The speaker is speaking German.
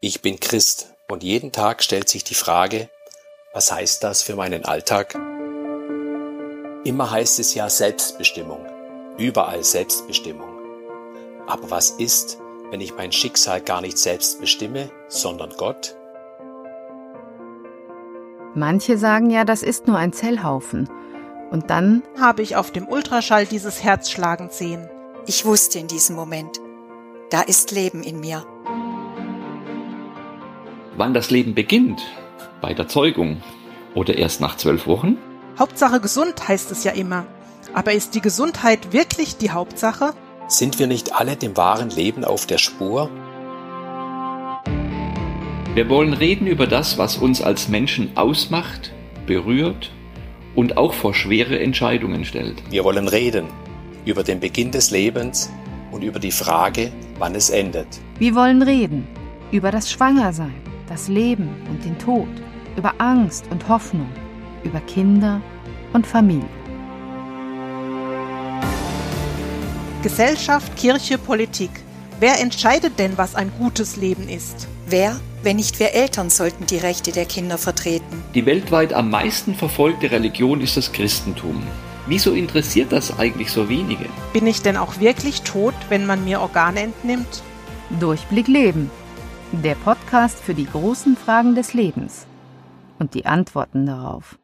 Ich bin Christ und jeden Tag stellt sich die Frage, was heißt das für meinen Alltag? Immer heißt es ja Selbstbestimmung, überall Selbstbestimmung. Aber was ist, wenn ich mein Schicksal gar nicht selbst bestimme, sondern Gott? Manche sagen ja, das ist nur ein Zellhaufen. Und dann habe ich auf dem Ultraschall dieses Herz schlagen sehen. Ich wusste in diesem Moment, da ist Leben in mir. Wann das Leben beginnt, bei der Zeugung oder erst nach zwölf Wochen? Hauptsache gesund heißt es ja immer. Aber ist die Gesundheit wirklich die Hauptsache? Sind wir nicht alle dem wahren Leben auf der Spur? Wir wollen reden über das, was uns als Menschen ausmacht, berührt und auch vor schwere Entscheidungen stellt. Wir wollen reden über den Beginn des Lebens und über die Frage, wann es endet. Wir wollen reden über das Schwangersein, das Leben und den Tod, über Angst und Hoffnung, über Kinder und Familie. Gesellschaft, Kirche, Politik. Wer entscheidet denn, was ein gutes Leben ist? Wer, wenn nicht wir Eltern, sollten die Rechte der Kinder vertreten? Die weltweit am meisten verfolgte Religion ist das Christentum. Wieso interessiert das eigentlich so wenige? Bin ich denn auch wirklich tot, wenn man mir Organe entnimmt? Durchblick Leben. Der Podcast für die großen Fragen des Lebens und die Antworten darauf.